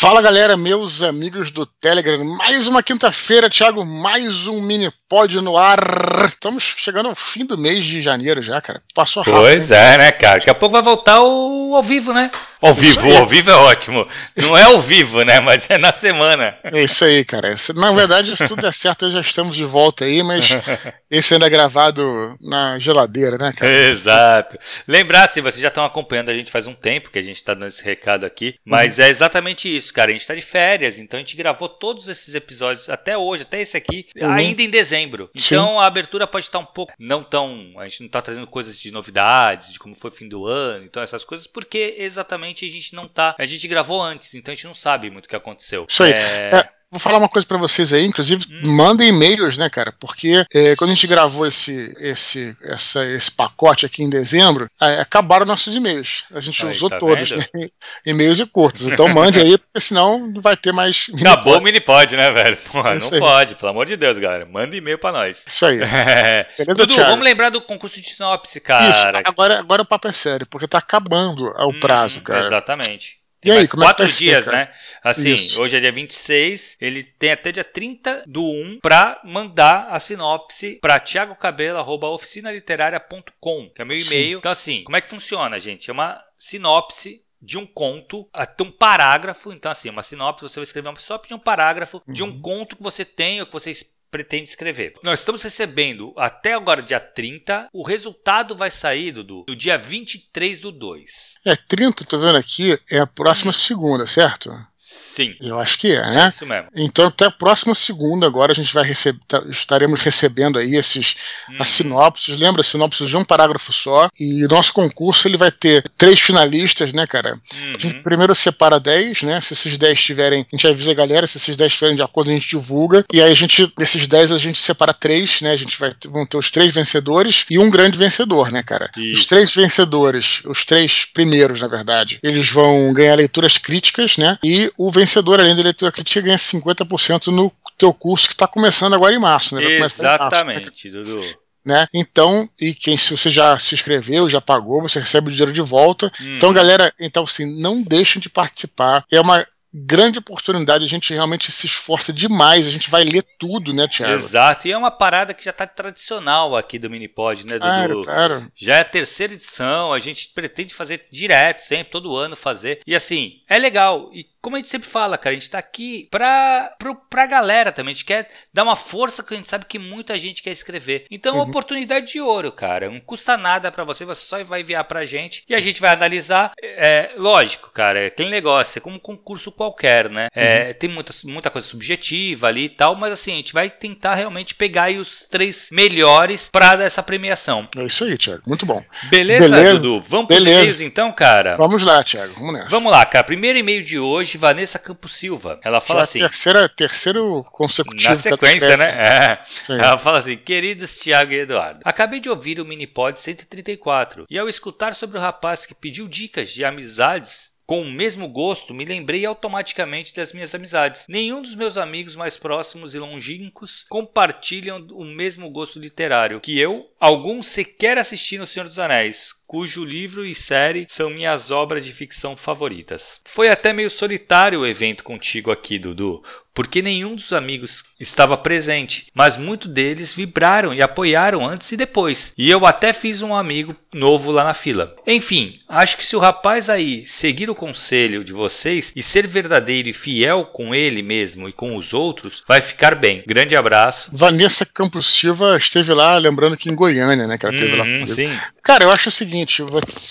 Fala galera, meus amigos do Telegram. Mais uma quinta-feira, Thiago, mais um mini pod no ar. Estamos chegando ao fim do mês de janeiro já, cara. Passou rápido. Pois é, né, cara? Daqui a pouco vai voltar o ao vivo, né? Ao vivo, ao vivo é ótimo. Não é ao vivo, né? Mas é na semana. É isso aí, cara. Na verdade, se tudo der certo, já estamos de volta aí, mas esse ainda é gravado na geladeira, né, cara? Exato. Lembrar, se vocês já estão acompanhando a gente faz um tempo que a gente está dando esse recado aqui, mas uhum. é exatamente isso, cara. A gente está de férias, então a gente gravou todos esses episódios até hoje, até esse aqui, uhum. ainda em dezembro. Então Sim. a abertura pode estar um pouco não tão. A gente não está trazendo coisas de novidades, de como foi o fim do ano, então essas coisas, porque exatamente a gente não tá. A gente gravou antes, então a gente não sabe muito o que aconteceu. Isso aí. É... É, Vou falar uma coisa para vocês aí, inclusive, hum. mandem e-mails, né, cara? Porque é, quando a gente gravou esse, esse, essa, esse pacote aqui em dezembro, é, acabaram nossos e-mails. A gente aí, usou tá todos, né? E-mails e curtos. Então mande aí, porque senão não vai ter mais. Acabou o minipod, né, velho? Porra, não aí. pode, pelo amor de Deus, galera. Manda e-mail pra nós. Isso aí. É. Beleza, Dudu, vamos lembrar do concurso de sinopse, cara. Isso, agora, agora o papo é sério, porque tá acabando o hum, prazo, cara. Exatamente. E aí, como quatro é que dias, né? Assim, Isso. hoje é dia 26, ele tem até dia 30 do 1 para mandar a sinopse para tiagocabelo@oficinaliteraria.com, que é meu e-mail. Então assim, como é que funciona, gente? É uma sinopse de um conto, até um parágrafo. Então, assim, uma sinopse, você vai escrever uma sinopse de um parágrafo uhum. de um uhum. conto que você tem ou que você pretende escrever. Nós estamos recebendo até agora, dia 30. O resultado vai sair, Dudu, no dia 23 do 2. É, 30, tô vendo aqui, é a próxima segunda, certo? Sim. Eu acho que é, né? É isso mesmo. Então, até a próxima segunda, agora a gente vai receber, tá, estaremos recebendo aí esses hum. as sinopses. Lembra, sinopses de um parágrafo só. E nosso concurso ele vai ter três finalistas, né, cara? Uhum. A gente uhum. primeiro separa 10, né? Se esses 10 tiverem, a gente avisa a galera, se esses 10 estiverem de acordo, a gente divulga. E aí a gente, desses 10, a gente separa três, né? A gente vai vão ter os três vencedores e um grande vencedor, né, cara? Isso. Os três vencedores, os três primeiros, na verdade, eles vão ganhar leituras críticas, né? E o vencedor, além da leitura crítica, ganha 50% no teu curso que está começando agora em março, né? Exatamente, março, né? Dudu. Né? Então, e quem se você já se inscreveu, já pagou, você recebe o dinheiro de volta. Hum. Então, galera, então assim, não deixem de participar. É uma grande oportunidade, a gente realmente se esforça demais, a gente vai ler tudo, né, Thiago? Exato, e é uma parada que já está tradicional aqui do Minipod, né, claro, Dudu? Claro. Já é a terceira edição, a gente pretende fazer direto, sempre, todo ano fazer. E assim, é legal. E como a gente sempre fala, cara, a gente tá aqui pra, pra, pra galera também. A gente quer dar uma força que a gente sabe que muita gente quer escrever. Então, uhum. oportunidade de ouro, cara. Não custa nada para você, você só vai enviar pra gente e a gente vai analisar. É, lógico, cara, é aquele negócio, é como um concurso qualquer, né? É, uhum. Tem muita, muita coisa subjetiva ali e tal, mas assim, a gente vai tentar realmente pegar aí os três melhores pra dar essa premiação. É isso aí, Thiago. Muito bom. Beleza, Beleza. Dudu? Vamos pros e-mails então, cara? Vamos lá, Thiago. Vamos nessa. Vamos lá, cara. Primeiro e-mail de hoje Vanessa Campos Silva. Ela fala Já assim. Terceira, terceiro consecutivo. Na sequência, né? É. Ela fala assim: Queridos Tiago e Eduardo, acabei de ouvir o Minipod 134 e ao escutar sobre o rapaz que pediu dicas de amizades com o mesmo gosto, me lembrei automaticamente das minhas amizades. Nenhum dos meus amigos mais próximos e longínquos compartilham o mesmo gosto literário que eu. Alguns sequer assistiram O Senhor dos Anéis, cujo livro e série são minhas obras de ficção favoritas. Foi até meio solitário o evento contigo aqui, Dudu, porque nenhum dos amigos estava presente, mas muitos deles vibraram e apoiaram antes e depois. E eu até fiz um amigo novo lá na fila. Enfim, acho que se o rapaz aí seguir o conselho de vocês e ser verdadeiro e fiel com ele mesmo e com os outros, vai ficar bem. Grande abraço. Vanessa Campos Silva esteve lá, lembrando que em Goiânia, né, que ela esteve uhum, lá. Sim. Cara, eu acho o seguinte, seguinte,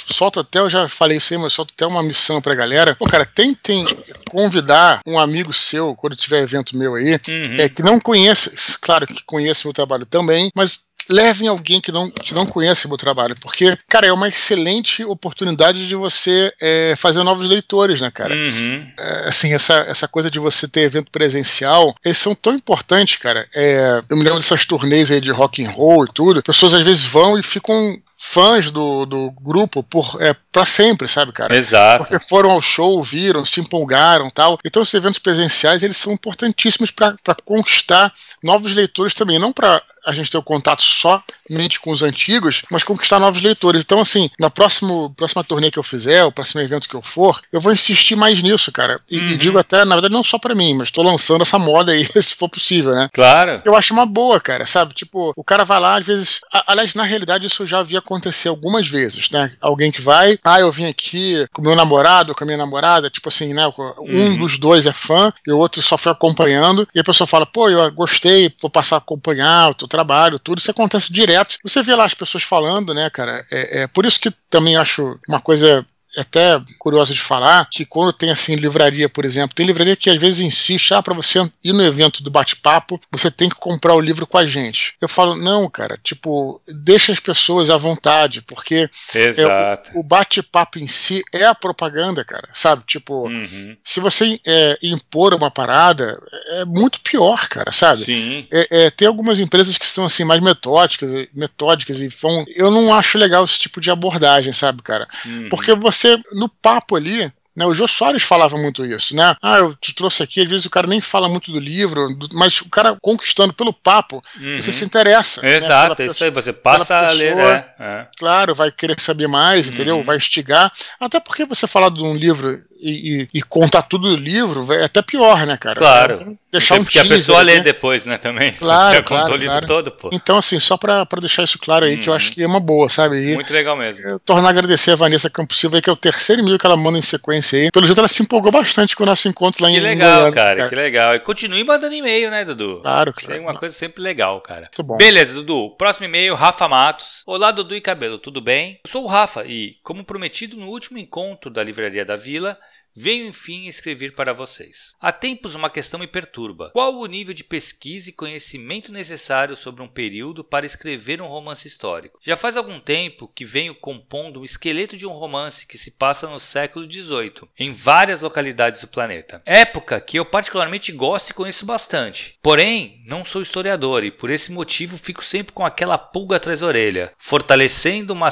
solto até, eu já falei isso aí, mas solto até uma missão pra galera. Pô, cara, tentem convidar um amigo seu, quando tiver evento meu aí, uhum. é, que não conheça, claro que conheça o meu trabalho também, mas levem alguém que não, que não conhece o meu trabalho, porque, cara, é uma excelente oportunidade de você é, fazer novos leitores, né, cara? Uhum. É, assim, essa, essa coisa de você ter evento presencial, eles são tão importantes, cara. É, eu me lembro dessas turnês aí de rock and roll e tudo, pessoas às vezes vão e ficam fãs do, do grupo por é, para sempre, sabe, cara? Exato. Porque foram ao show, viram, se empolgaram tal. Então, esses eventos presenciais, eles são importantíssimos para conquistar novos leitores também, não para a gente ter o contato somente com os antigos, mas conquistar novos leitores. Então, assim, na próximo, próxima turnê que eu fizer, o próximo evento que eu for, eu vou insistir mais nisso, cara. E, uhum. e digo até, na verdade, não só para mim, mas estou lançando essa moda aí, se for possível, né? Claro. Eu acho uma boa, cara, sabe? Tipo, o cara vai lá, às vezes. A, aliás, na realidade, isso já havia acontecer algumas vezes, né? Alguém que vai, ah, eu vim aqui com meu namorado, com a minha namorada, tipo assim, né? Um uhum. dos dois é fã e o outro só foi acompanhando, e a pessoa fala, pô, eu gostei, vou passar a acompanhar o teu trabalho, tudo. Isso acontece direto. Você vê lá as pessoas falando, né, cara? É, é por isso que também acho uma coisa até curioso de falar que quando tem assim livraria, por exemplo, tem livraria que às vezes insiste, ah, para você ir no evento do bate-papo, você tem que comprar o livro com a gente. Eu falo, não, cara, tipo, deixa as pessoas à vontade, porque é, o, o bate-papo em si é a propaganda, cara, sabe? Tipo, uhum. se você é, impor uma parada, é muito pior, cara, sabe? Sim. É, é, tem algumas empresas que são assim mais metódicas, metódicas e vão. Eu não acho legal esse tipo de abordagem, sabe, cara? Uhum. Porque você você, no papo ali, né, o Jô Soares falava muito isso, né? Ah, eu te trouxe aqui, às vezes o cara nem fala muito do livro, mas o cara conquistando pelo papo, uhum. você se interessa. Né, Exato, né, isso aí, você passa a ler. É, é. Claro, vai querer saber mais, uhum. entendeu? Vai instigar. Até porque você falar de um livro e, e, e, contar tudo do livro é até pior, né, cara? Claro. Deixar um Porque a pessoa lê né? depois, né, também. Claro, Já claro, contou o livro claro. todo, pô. Então, assim, só pra, pra deixar isso claro aí, que eu acho uhum. que é uma boa, sabe? E Muito legal mesmo. Tornar a agradecer a Vanessa Campos Silva aí, que é o terceiro e-mail que ela manda em sequência aí. Pelo jeito, ela se empolgou bastante com o nosso encontro lá que em legal, Goiânia, cara, cara, que legal. E continue mandando e-mail, né, Dudu? Claro, claro. Isso é uma coisa sempre legal, cara. Muito bom. Beleza, Dudu. Próximo e-mail, Rafa Matos. Olá, Dudu e Cabelo, tudo bem? Eu sou o Rafa e, como prometido no último encontro da Livraria da Vila, Venho enfim escrever para vocês. Há tempos uma questão me perturba. Qual o nível de pesquisa e conhecimento necessário sobre um período para escrever um romance histórico? Já faz algum tempo que venho compondo o esqueleto de um romance que se passa no século XVIII, em várias localidades do planeta. Época que eu particularmente gosto e conheço bastante. Porém, não sou historiador e por esse motivo fico sempre com aquela pulga atrás da orelha, fortalecendo uma,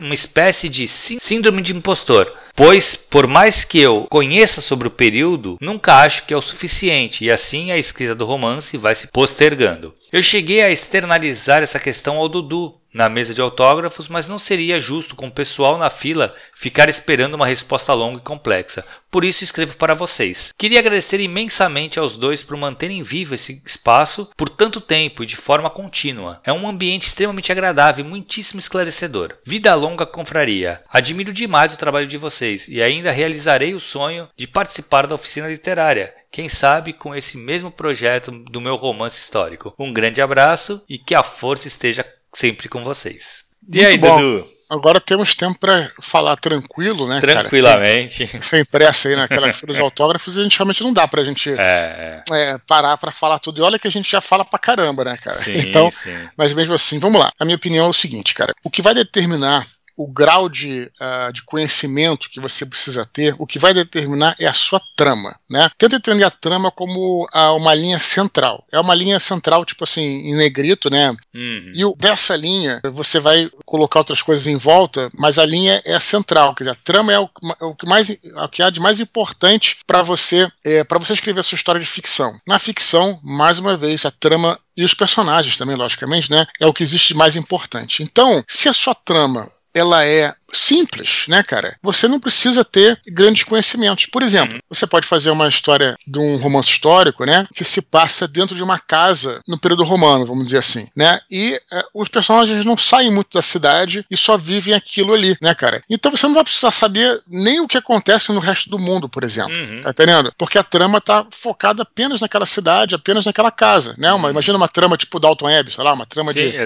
uma espécie de síndrome de impostor. Pois, por mais que eu conheça sobre o período, nunca acho que é o suficiente e assim a escrita do romance vai se postergando. Eu cheguei a externalizar essa questão ao Dudu, na mesa de autógrafos, mas não seria justo com o pessoal na fila ficar esperando uma resposta longa e complexa. Por isso escrevo para vocês. Queria agradecer imensamente aos dois por manterem vivo esse espaço por tanto tempo e de forma contínua. É um ambiente extremamente agradável e muitíssimo esclarecedor. Vida longa confraria. Admiro demais o trabalho de vocês e ainda realizarei o sonho de participar da oficina literária. Quem sabe com esse mesmo projeto do meu romance histórico. Um grande abraço e que a força esteja sempre com vocês. E Muito aí, bom. Dudu? Agora temos tempo para falar tranquilo, né? Tranquilamente. Cara? Sem, sem, pressa aí naquelas filas de autógrafos, a gente realmente não dá pra gente é, é. É, parar para falar tudo. E olha que a gente já fala pra caramba, né, cara? Sim, então, sim. mas mesmo assim, vamos lá. A minha opinião é o seguinte, cara. O que vai determinar o grau de, uh, de conhecimento que você precisa ter, o que vai determinar é a sua trama, né? Tenta entender a trama como uh, uma linha central. É uma linha central, tipo assim, em negrito, né? Uhum. E dessa linha, você vai colocar outras coisas em volta, mas a linha é a central, quer dizer, a trama é o, é o que mais é o que há de mais importante para você é, para você escrever a sua história de ficção. Na ficção, mais uma vez, a trama e os personagens também, logicamente, né? É o que existe de mais importante. Então, se a sua trama ela é simples, né, cara? Você não precisa ter grandes conhecimentos. Por exemplo, uhum. você pode fazer uma história de um romance histórico, né, que se passa dentro de uma casa no período romano, vamos dizer assim, né? E uh, os personagens não saem muito da cidade e só vivem aquilo ali, né, cara? Então você não vai precisar saber nem o que acontece no resto do mundo, por exemplo. Uhum. Tá entendendo? Porque a trama tá focada apenas naquela cidade, apenas naquela casa, né? Uma, uhum. Imagina uma trama tipo Dalton Web, sei lá, uma trama Sim, de,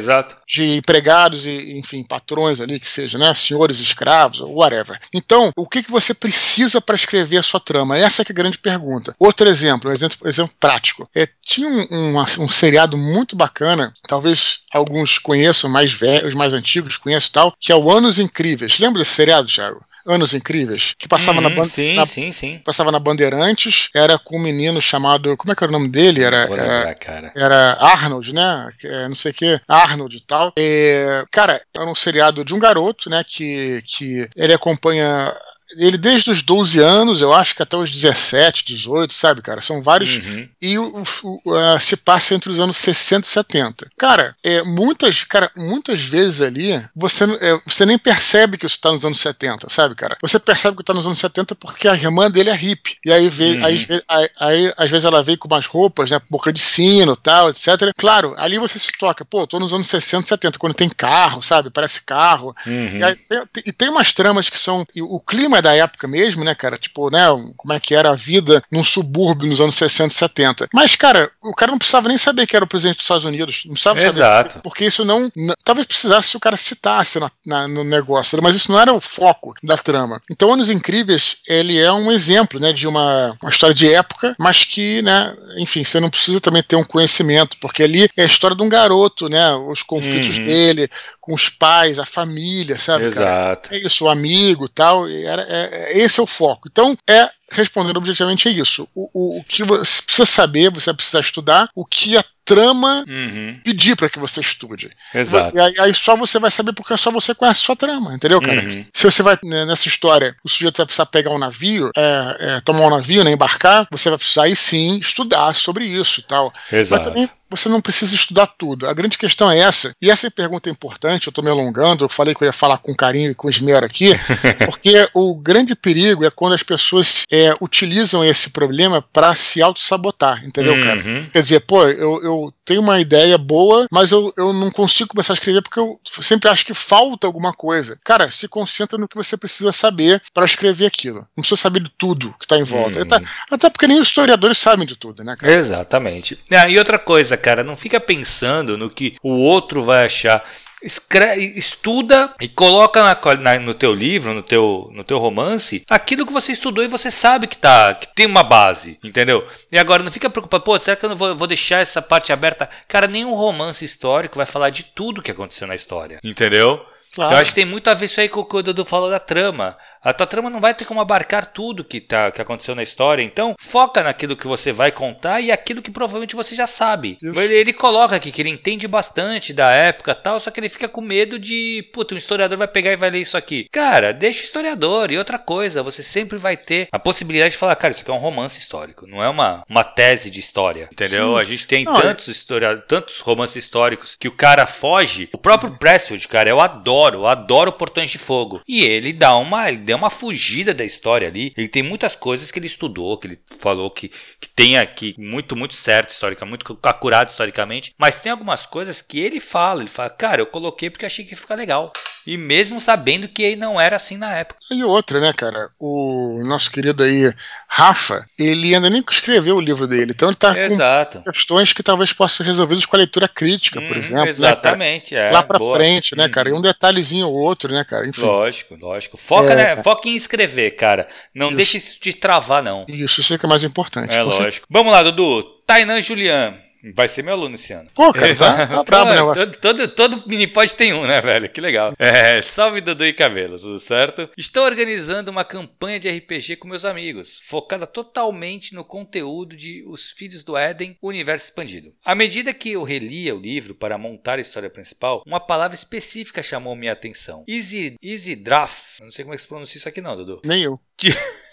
de empregados e, enfim, patrões ali, que seja, né? Senhores senhores escravos, whatever. Então, o que, que você precisa para escrever a sua trama? Essa é, é a grande pergunta. Outro exemplo, um exemplo, exemplo prático. É, tinha um, um, um seriado muito bacana, talvez alguns conheçam, mais velhos, mais antigos conheçam tal, que é o Anos Incríveis. Lembra desse seriado, Thiago? Anos Incríveis? Que passava uhum, na, sim, na, sim, sim. Passava na Bandeirantes, era com um menino chamado. Como é que era o nome dele? Era, Vou era, era Arnold, né? É, não sei o que. Arnold e tal. É, cara, era um seriado de um garoto, né? Que, que ele acompanha ele desde os 12 anos, eu acho que até os 17, 18, sabe, cara? São vários. Uhum. E o, o, uh, se passa entre os anos 60 e 70. Cara, é, muitas, cara, muitas vezes ali, você, é, você nem percebe que você tá nos anos 70, sabe, cara? Você percebe que tá nos anos 70 porque a irmã dele é hippie. E aí, veio, uhum. aí, aí, aí, às vezes ela veio com umas roupas, né? Boca de sino tal, etc. Claro, ali você se toca, pô, tô nos anos 60, 70, quando tem carro, sabe? Parece carro. Uhum. E, aí, tem, e tem umas tramas que são. o clima da época mesmo, né, cara? Tipo, né, como é que era a vida num subúrbio nos anos 60 e 70. Mas, cara, o cara não precisava nem saber que era o presidente dos Estados Unidos. Não precisava Exato. saber. Porque isso não. Talvez precisasse se o cara citasse na, na, no negócio, mas isso não era o foco da trama. Então, Anos Incríveis, ele é um exemplo, né, de uma, uma história de época, mas que, né, enfim, você não precisa também ter um conhecimento, porque ali é a história de um garoto, né, os conflitos uhum. dele com os pais, a família, sabe? Exato. Cara? É isso, o amigo tal. Era, é, é, esse é o foco. Então, é respondendo objetivamente é isso. O, o, o, que você precisa saber, você precisa estudar o que a trama uhum. pedir para que você estude. Exato. E aí, aí, só você vai saber porque só você conhece a sua trama, entendeu, cara? Uhum. Se você vai né, nessa história, o sujeito vai precisar pegar um navio, é, é, tomar um navio, né, embarcar, você vai precisar aí sim estudar sobre isso e tal. Exato. Você não precisa estudar tudo. A grande questão é essa, e essa pergunta é importante, eu estou me alongando, eu falei que eu ia falar com carinho e com esmero aqui, porque o grande perigo é quando as pessoas é, utilizam esse problema para se auto-sabotar, entendeu, uhum. cara? Quer dizer, pô, eu, eu tenho uma ideia boa, mas eu, eu não consigo começar a escrever porque eu sempre acho que falta alguma coisa. Cara, se concentra no que você precisa saber para escrever aquilo. Não precisa saber de tudo que está em volta. Uhum. Até, até, porque nem os historiadores sabem de tudo, né, cara? Exatamente. Ah, e outra coisa, cara, não fica pensando no que o outro vai achar. Escreve, estuda e coloca na, na, no teu livro, no teu, no teu romance, aquilo que você estudou e você sabe que tá, que tem uma base, entendeu? E agora não fica preocupado, pô, será que eu não vou, vou deixar essa parte aberta? Cara, nenhum romance histórico vai falar de tudo que aconteceu na história, entendeu? Claro. Então eu acho que tem muito a ver isso aí com o que o Dudu falou da trama. A tua trama não vai ter como abarcar tudo que, tá, que aconteceu na história. Então, foca naquilo que você vai contar e aquilo que provavelmente você já sabe. Ele, ele, coloca aqui que ele entende bastante da época tal, só que ele fica com medo de, puta, um historiador vai pegar e vai ler isso aqui. Cara, deixa o historiador. E outra coisa, você sempre vai ter a possibilidade de falar, cara, isso aqui é um romance histórico, não é uma, uma tese de história. Entendeu? Sim. A gente tem não, tantos, história, tantos romances históricos que o cara foge. O próprio Pressfield, cara, eu adoro, eu adoro Portões de Fogo. E ele dá uma. Ele deu uma fugida da história ali. Ele tem muitas coisas que ele estudou, que ele falou que, que tem aqui muito, muito certo historicamente, muito acurado historicamente. Mas tem algumas coisas que ele fala. Ele fala, cara, eu coloquei porque achei que ia ficar legal. E mesmo sabendo que não era assim na época. E outra, né, cara? O nosso querido aí, Rafa, ele ainda nem escreveu o livro dele. Então ele tá Exato. com questões que talvez possam ser resolvidas com a leitura crítica, por hum, exemplo. Né, exatamente, né, é. Lá pra boa. frente, né, cara? E um detalhezinho ou outro, né, cara? Enfim. Lógico, lógico. Foca, é, né? Foca em escrever, cara. Não isso. deixe isso de travar, não. Isso, isso é que é mais importante. É lógico. Vamos lá, Dudu. Tainan Julian. Vai ser meu aluno esse ano. Pô, cara, tá, tá brabo o negócio. Todo, todo, todo minipod tem um, né, velho? Que legal. É, salve Dudu e Cabelo, tudo certo? Estou organizando uma campanha de RPG com meus amigos, focada totalmente no conteúdo de Os Filhos do Éden, Universo Expandido. À medida que eu relia o livro para montar a história principal, uma palavra específica chamou minha atenção. Easy, Easy Draft. Eu não sei como é que se pronuncia isso aqui não, Dudu. Nem eu.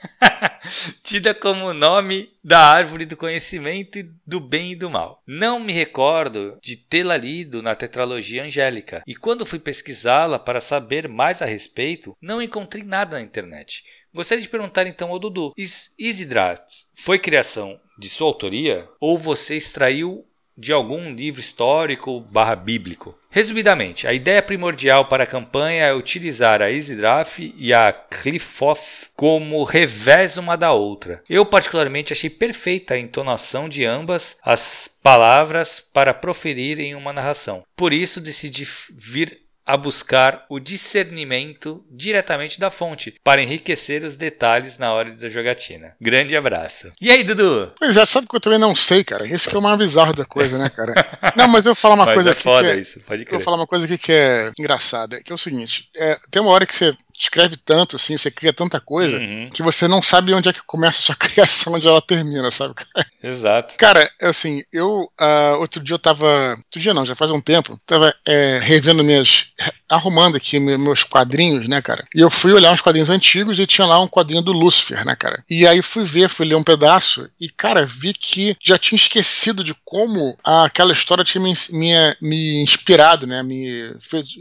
tida como nome da árvore do conhecimento do bem e do mal. Não me recordo de tê-la lido na tetralogia angélica, e quando fui pesquisá-la para saber mais a respeito, não encontrei nada na internet. Gostaria de perguntar então ao Dudu: Isidrat foi criação de sua autoria ou você extraiu de algum livro histórico barra bíblico? Resumidamente, a ideia primordial para a campanha é utilizar a EasyDraft e a Clifoff como revés uma da outra. Eu particularmente achei perfeita a entonação de ambas as palavras para proferir em uma narração. Por isso decidi vir a buscar o discernimento diretamente da fonte para enriquecer os detalhes na hora da jogatina. Grande abraço. E aí, Dudu? Pois é, sabe que eu também não sei, cara. Isso que é o mais bizarro da coisa, né, cara? Não, mas eu vou falar uma mas coisa é aqui. Foda que é, isso, pode crer. Eu vou falar uma coisa aqui que é engraçada, que é o seguinte: é, tem uma hora que você escreve tanto, assim, você cria tanta coisa, uhum. que você não sabe onde é que começa a sua criação, onde ela termina, sabe? Exato. Cara, assim, eu, uh, outro dia eu tava, outro dia não, já faz um tempo, tava é, revendo minhas, arrumando aqui meus quadrinhos, né, cara? E eu fui olhar uns quadrinhos antigos e tinha lá um quadrinho do Lucifer, né, cara? E aí fui ver, fui ler um pedaço e, cara, vi que já tinha esquecido de como aquela história tinha me, me, me inspirado, né? Me,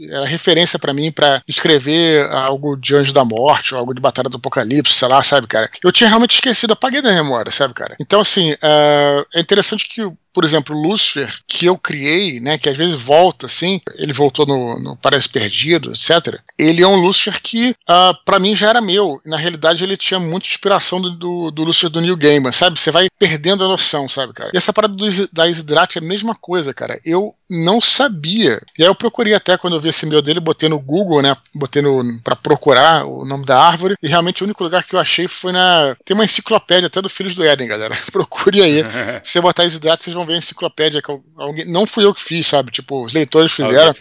era referência para mim para escrever algo de Anjo da Morte, ou algo de Batalha do Apocalipse, sei lá, sabe, cara? Eu tinha realmente esquecido, apaguei da memória, sabe, cara? Então, assim, uh, é interessante que por exemplo, Lucifer, que eu criei, né, que às vezes volta assim, ele voltou no, no Parece Perdido, etc. Ele é um Lucifer que, uh, ah, para mim, já era meu. Na realidade, ele tinha muita inspiração do, do, do Lucifer do New Gamer, sabe? Você vai perdendo a noção, sabe, cara? E essa parada do, da Isidrat é a mesma coisa, cara. Eu não sabia. E aí eu procurei até quando eu vi esse meu dele, botei no Google, né? Botei no, pra procurar o nome da árvore. E realmente o único lugar que eu achei foi na. Tem uma enciclopédia até do Filhos do Éden, galera. Procure aí. Se você botar Isidrat, vocês vão ver a enciclopédia que alguém. Não fui eu que fiz, sabe? Tipo, os leitores fizeram.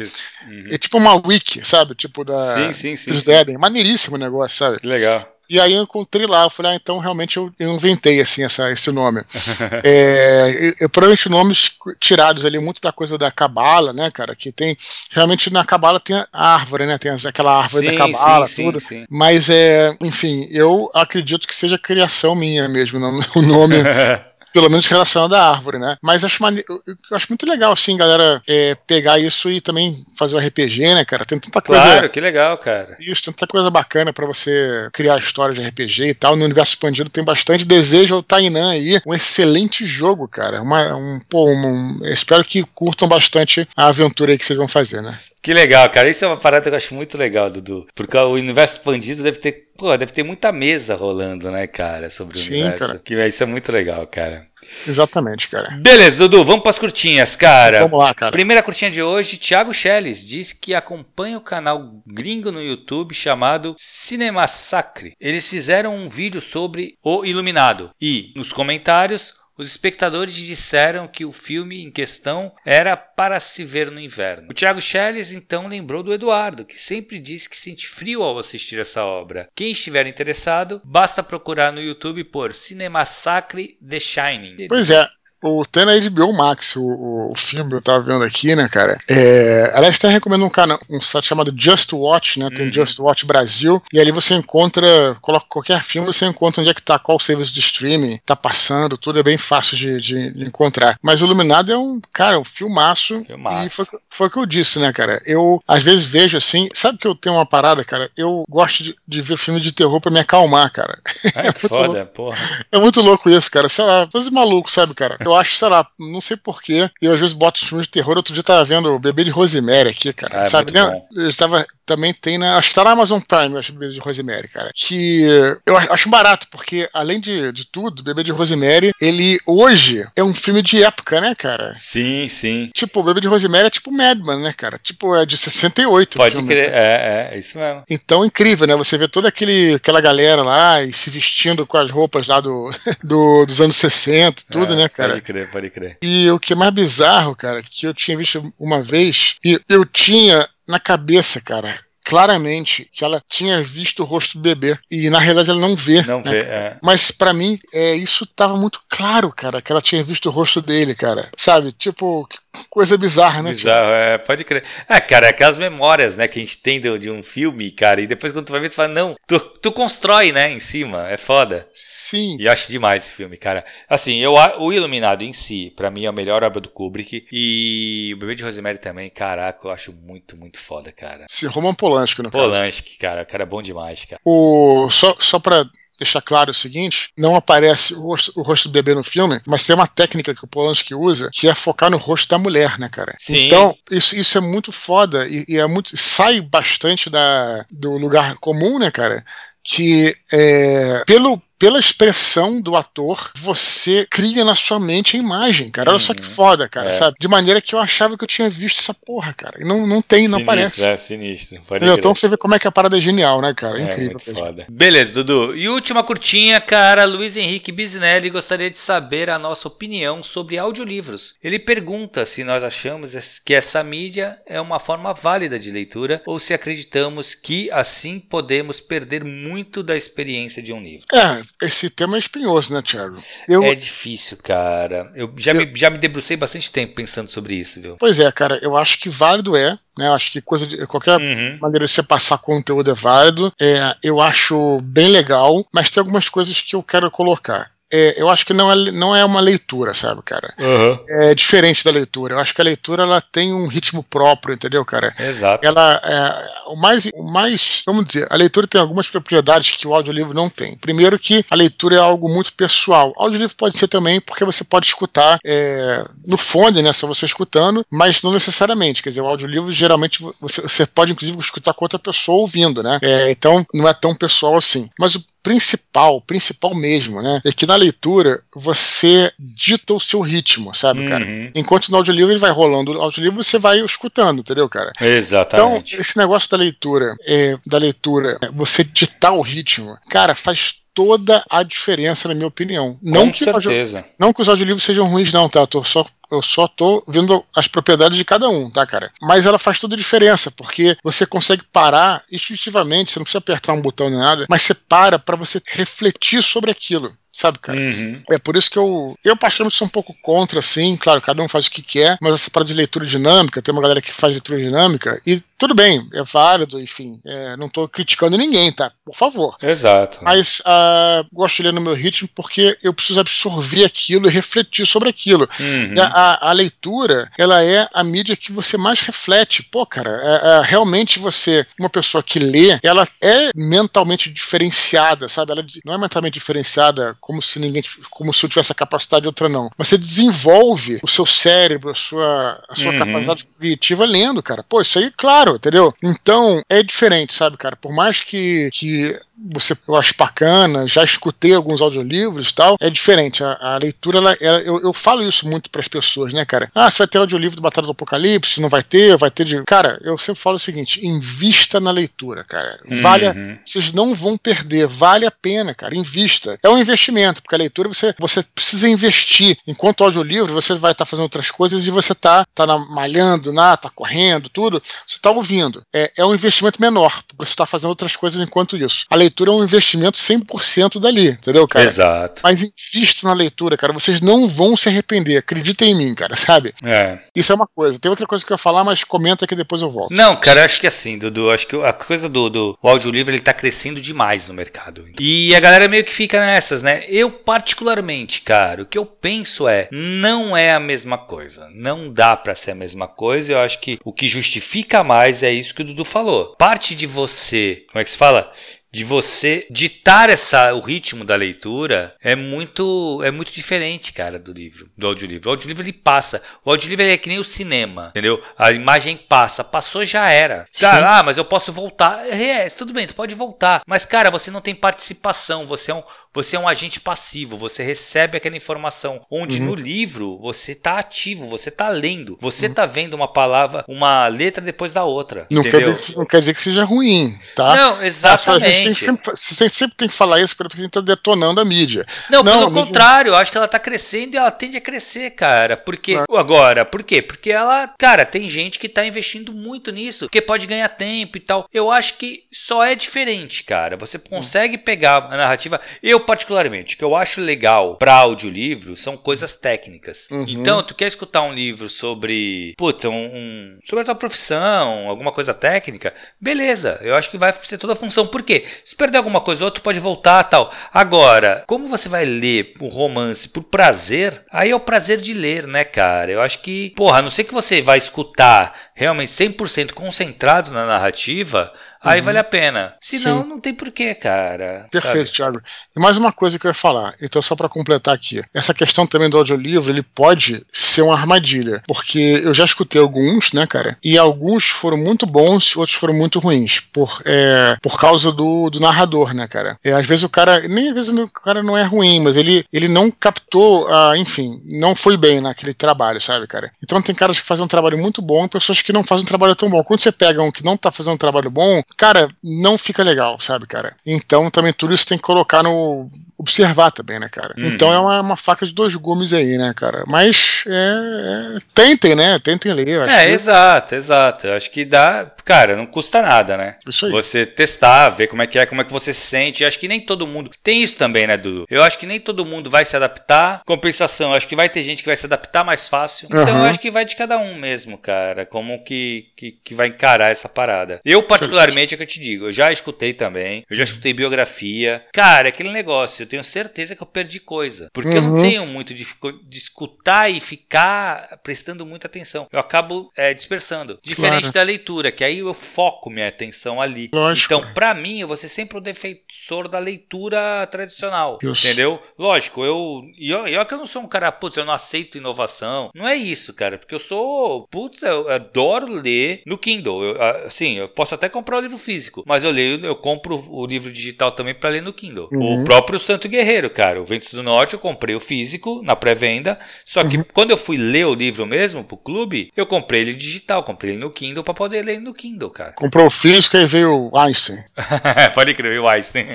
Uhum. É tipo uma wiki, sabe? Tipo da. Sim, sim, sim. Filhos sim. Maneiríssimo negócio, sabe? Que legal. E aí eu encontrei lá, eu falei, ah, então realmente eu, eu inventei assim essa, esse nome. é, eu, provavelmente nomes tirados ali muito da coisa da cabala, né, cara? Que tem realmente na cabala tem a árvore, né? Tem aquela árvore sim, da cabala, sim, tudo. Sim, Mas é, enfim, eu acredito que seja criação minha mesmo, o nome pelo menos relacionado à árvore, né? Mas acho, mane... eu acho muito legal, assim, galera, é, pegar isso e também fazer o RPG, né, cara? Tem tanta coisa. Claro, que legal, cara. Isso, tanta coisa bacana para você criar história de RPG e tal. No universo expandido tem bastante desejo ao Tainan aí. Um excelente jogo, cara. Uma, um, pô, um, espero que curtam bastante a aventura aí que vocês vão fazer, né? Que legal, cara. Isso é uma parada que eu acho muito legal, Dudu. Porque o universo expandido deve ter, pô, deve ter muita mesa rolando, né, cara, sobre o Sim, universo. Cara. Que isso é muito legal, cara. Exatamente, cara. Beleza, Dudu, vamos para as curtinhas, cara. Vamos lá, cara. Primeira curtinha de hoje, Thiago Schelles diz que acompanha o canal gringo no YouTube chamado Cinemassacre. Eles fizeram um vídeo sobre o Iluminado e nos comentários os espectadores disseram que o filme em questão era para se ver no inverno. O Thiago Schelles então lembrou do Eduardo, que sempre diz que sente frio ao assistir essa obra. Quem estiver interessado, basta procurar no YouTube por Cinemassacre The Shining. Pois é, o, tem na HBO Max o, o, filme, eu tava vendo aqui, né, cara? É, aliás, até recomendo um, canal, um site chamado Just Watch, né? Tem uhum. Just Watch Brasil. E ali você encontra, coloca qualquer filme, você encontra onde é que tá, qual serviço de streaming tá passando, tudo é bem fácil de, de, de encontrar. Mas o Iluminado é um, cara, um filmaço. filmaço. E foi, foi o que eu disse, né, cara? Eu, às vezes, vejo assim. Sabe que eu tenho uma parada, cara? Eu gosto de, de ver filme de terror pra me acalmar, cara. É, é que foda, louco. porra. É muito louco isso, cara. Sei lá, coisa maluco, sabe, cara? Eu acho, sei lá, não sei porquê. Eu às vezes boto filmes de terror. Outro dia tava vendo o Bebê de Rosemary aqui, cara. Ah, é sabe? Eu tava, também tem na. Acho que tá na Amazon Prime, acho, Bebê de Rosemary, cara. Que eu acho barato, porque além de, de tudo, Bebê de Rosemary, ele hoje é um filme de época, né, cara? Sim, sim. Tipo, o Bebê de Rosemary é tipo Madman, né, cara? Tipo, é de 68. Pode filme, crer, é, é, é isso mesmo. Então, incrível, né? Você vê toda aquele, aquela galera lá e se vestindo com as roupas lá do, do dos anos 60, tudo, é, né, cara? Pode crer, pode crer. E o que é mais bizarro, cara, que eu tinha visto uma vez, e eu tinha na cabeça, cara, claramente que ela tinha visto o rosto do bebê. E na realidade ela não vê. Não né, vê, é. Mas para mim, é, isso tava muito claro, cara, que ela tinha visto o rosto dele, cara. Sabe? Tipo, coisa bizarra, né? Bizarro, tipo? é, pode crer. É, cara, é aquelas memórias, né, que a gente tem de, de, um filme, cara, e depois quando tu vai ver, tu fala, não, tu, tu constrói, né, em cima, é foda. Sim. E eu acho demais esse filme, cara. Assim, eu, o Iluminado em si, para mim é a melhor obra do Kubrick, e o Bebê de Rosemary também, caraca, eu acho muito, muito foda, cara. Sim, Roman Polanski, no Polanski, caso. cara, o cara é bom demais, cara. O, só, só pra deixar claro o seguinte: não aparece o rosto, o rosto, do bebê no filme, mas tem uma técnica que o Polanski usa que é focar no rosto da mulher, né, cara? Sim. Então, isso, isso é muito foda e, e é muito. sai bastante da, do lugar comum, né, cara? Que é, pelo pela expressão do ator, você cria na sua mente a imagem, cara. Olha só que uhum. foda, cara, é. sabe? De maneira que eu achava que eu tinha visto essa porra, cara. E não, não tem, não aparece. É, sinistro. então você vê como é que a parada é genial, né, cara? É, é incrível. foda. Beleza, Dudu. E última curtinha, cara. Luiz Henrique Bisinelli gostaria de saber a nossa opinião sobre audiolivros. Ele pergunta se nós achamos que essa mídia é uma forma válida de leitura ou se acreditamos que assim podemos perder muito da experiência de um livro. É, esse tema é espinhoso, né, Thiago? Eu... É difícil, cara. Eu já, eu... Me, já me debrucei bastante tempo pensando sobre isso, viu? Pois é, cara. Eu acho que válido é. Né, eu acho que coisa de, qualquer uhum. maneira de você passar conteúdo é válido. É, eu acho bem legal, mas tem algumas coisas que eu quero colocar é, eu acho que não é, não é uma leitura, sabe, cara? Uhum. É diferente da leitura. Eu acho que a leitura ela tem um ritmo próprio, entendeu, cara? Exato. Ela, é, o, mais, o mais, vamos dizer, a leitura tem algumas propriedades que o audiolivro não tem. Primeiro que a leitura é algo muito pessoal. O audiolivro pode ser também porque você pode escutar é, no fone, né, só você escutando, mas não necessariamente. Quer dizer, o audiolivro geralmente você, você pode inclusive escutar com outra pessoa ouvindo, né? É, então não é tão pessoal assim. Mas o principal, principal mesmo, né? É que na leitura você dita o seu ritmo, sabe, cara? Uhum. Enquanto no audiolivro ele vai rolando o audiolivro, você vai escutando, entendeu, cara? Exatamente. Então, esse negócio da leitura, é, da leitura, você ditar o ritmo, cara, faz toda a diferença, na minha opinião. Não Com que certeza. não que os audiolivros sejam ruins, não, tá? Eu tô só eu só tô vendo as propriedades de cada um, tá, cara? Mas ela faz toda a diferença, porque você consegue parar instintivamente, você não precisa apertar um botão nem nada, mas você para para você refletir sobre aquilo sabe, cara? Uhum. É por isso que eu, eu particularmente sou um pouco contra, assim, claro, cada um faz o que quer, mas essa parada de leitura dinâmica, tem uma galera que faz leitura dinâmica, e tudo bem, é válido, enfim, é, não tô criticando ninguém, tá? Por favor. Exato. Mas uh, gosto de ler no meu ritmo porque eu preciso absorver aquilo e refletir sobre aquilo. Uhum. A, a, leitura, ela é a mídia que você mais reflete. Pô, cara, é, é, realmente você, uma pessoa que lê, ela é mentalmente diferenciada, sabe? Ela não é mentalmente diferenciada como se ninguém, como se eu tivesse a capacidade de outra não. Mas você desenvolve o seu cérebro, a sua, a sua uhum. capacidade cognitiva lendo, cara. Pô, isso aí, claro, entendeu? Então, é diferente, sabe, cara? Por mais que, que você eu acho bacana, já escutei alguns audiolivros e tal, é diferente. A, a leitura, ela, ela, eu, eu falo isso muito para as pessoas, né, cara? Ah, você vai ter audiolivro do Batalha do Apocalipse, não vai ter, vai ter de. Cara, eu sempre falo o seguinte: invista na leitura, cara. Vale uhum. a... Vocês não vão perder, vale a pena, cara. Invista. É um investimento, porque a leitura você, você precisa investir. Enquanto o audiolivro, você vai estar tá fazendo outras coisas e você tá, tá na, malhando, na, tá correndo, tudo. Você tá ouvindo. É, é um investimento menor, porque você está fazendo outras coisas enquanto isso. A leitura leitura é um investimento 100% dali, entendeu, cara? Exato. Mas invisto na leitura, cara. Vocês não vão se arrepender. Acreditem em mim, cara, sabe? É. Isso é uma coisa. Tem outra coisa que eu ia falar, mas comenta que depois eu volto. Não, cara, acho que assim, Dudu. Acho que a coisa do, do o audiolivro ele tá crescendo demais no mercado. E a galera meio que fica nessas, né? Eu, particularmente, cara, o que eu penso é: não é a mesma coisa. Não dá para ser a mesma coisa. Eu acho que o que justifica mais é isso que o Dudu falou. Parte de você, como é que se fala? De você ditar essa, o ritmo da leitura é muito é muito diferente, cara, do livro, do audiolivro. O audiolivro ele passa. O audiolivro é que nem o cinema, entendeu? A imagem passa, passou já era. Cara, ah, mas eu posso voltar. É, tudo bem, tu pode voltar. Mas, cara, você não tem participação, você é um, você é um agente passivo, você recebe aquela informação. Onde uhum. no livro você está ativo, você está lendo, você está uhum. vendo uma palavra, uma letra depois da outra. Não quer, dizer, não quer dizer que seja ruim, tá? Não, exatamente. A gente sempre, você sempre tem que falar isso porque a gente está detonando a mídia. Não, não pelo contrário, eu acho que ela está crescendo e ela tende a crescer, cara. Porque. É. Agora, por quê? Porque ela, cara, tem gente que está investindo muito nisso, porque pode ganhar tempo e tal. Eu acho que só é diferente, cara. Você consegue pegar a narrativa. Eu particularmente, o que eu acho legal para audiolivro são coisas técnicas. Uhum. Então, tu quer escutar um livro sobre, puta, um, um, sobre a tua profissão, alguma coisa técnica, beleza, eu acho que vai ser toda a função. Por quê? Se perder alguma coisa ou outra, pode voltar tal. Agora, como você vai ler o romance por prazer, aí é o prazer de ler, né, cara? Eu acho que, porra, a não ser que você vai escutar realmente 100% concentrado na narrativa, aí uhum. vale a pena. Se não, não tem porquê, cara. Perfeito, sabe? Thiago. E mais uma coisa que eu ia falar, então só para completar aqui. Essa questão também do audiolivro, ele pode ser uma armadilha, porque eu já escutei alguns, né, cara? E alguns foram muito bons, outros foram muito ruins, por, é, por causa do, do narrador, né, cara? É, às vezes o cara, nem às vezes o cara não é ruim, mas ele, ele não captou, ah, enfim, não foi bem naquele trabalho, sabe, cara? Então tem caras que fazem um trabalho muito bom e pessoas que não fazem um trabalho tão bom. Quando você pega um que não tá fazendo um trabalho bom, cara, não fica legal, sabe, cara? Então também tudo isso tem que colocar no observar também, né, cara? Uhum. Então é uma, uma, faca de dois gumes aí, né, cara? Mas é, é, tentem, né? Tentem ler. é, que... exato, exato. Eu acho que dá. Cara, não custa nada, né? Isso aí. Você testar, ver como é que é, como é que você se sente. Eu acho que nem todo mundo. Tem isso também, né, Dudu? Eu acho que nem todo mundo vai se adaptar. Compensação, eu acho que vai ter gente que vai se adaptar mais fácil. Uhum. Então eu acho que vai de cada um mesmo, cara. Como que, que, que vai encarar essa parada. Eu, particularmente, é que eu te digo, eu já escutei também. Eu já escutei biografia. Cara, é aquele negócio tenho certeza que eu perdi coisa. Porque uhum. eu não uhum. tenho muito de, de, escutar e ficar prestando muita atenção. Eu acabo é, dispersando. Diferente claro. da leitura, que aí eu foco minha atenção ali. Lógico. Então, para mim, eu vou ser sempre o defensor da leitura tradicional. Isso. Entendeu? Lógico, eu. E olha que eu não sou um cara, putz, eu não aceito inovação. Não é isso, cara. Porque eu sou. Putz, eu adoro ler no Kindle. Eu, assim, eu posso até comprar o livro físico, mas eu leio, eu compro o livro digital também para ler no Kindle. Uhum. O próprio Santo Guerreiro, cara. O Ventos do Norte eu comprei o físico na pré-venda. Só que uhum. quando eu fui ler o livro mesmo pro clube, eu comprei ele digital, comprei ele no Kindle para poder ler no Kindle, cara. Comprou o físico e veio o Einstein. Pode crer, o Einstein.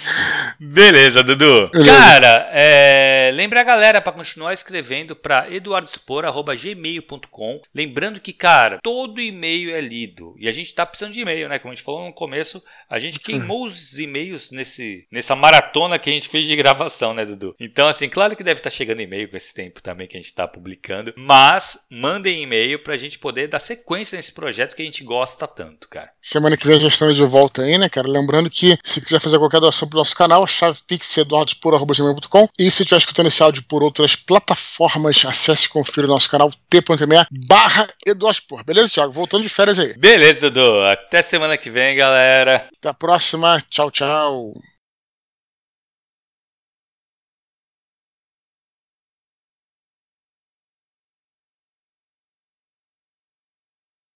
Beleza, Dudu. Beleza. Cara, é... lembra a galera para continuar escrevendo para eduardospor.gmail.com. Lembrando que, cara, todo e-mail é lido. E a gente tá precisando de e-mail, né? Como a gente falou no começo, a gente Sim. queimou os e-mails nesse, nessa maratona que a gente fez de gravação, né, Dudu? Então, assim, claro que deve estar tá chegando e-mail com esse tempo também que a gente está publicando, mas mandem e-mail para a gente poder dar sequência nesse projeto que a gente gosta tanto, cara. Semana que vem já estamos de volta aí, né, cara? Lembrando que se quiser fazer qualquer doação pro nosso canal, chave pixeduardospor.com e se estiver escutando esse áudio por outras plataformas, acesse e confira o nosso canal t.me barra Eduardospor. Beleza, Thiago? Voltando de férias aí. Beleza, Dudu. Até semana que vem, galera. Até a próxima. Tchau, tchau.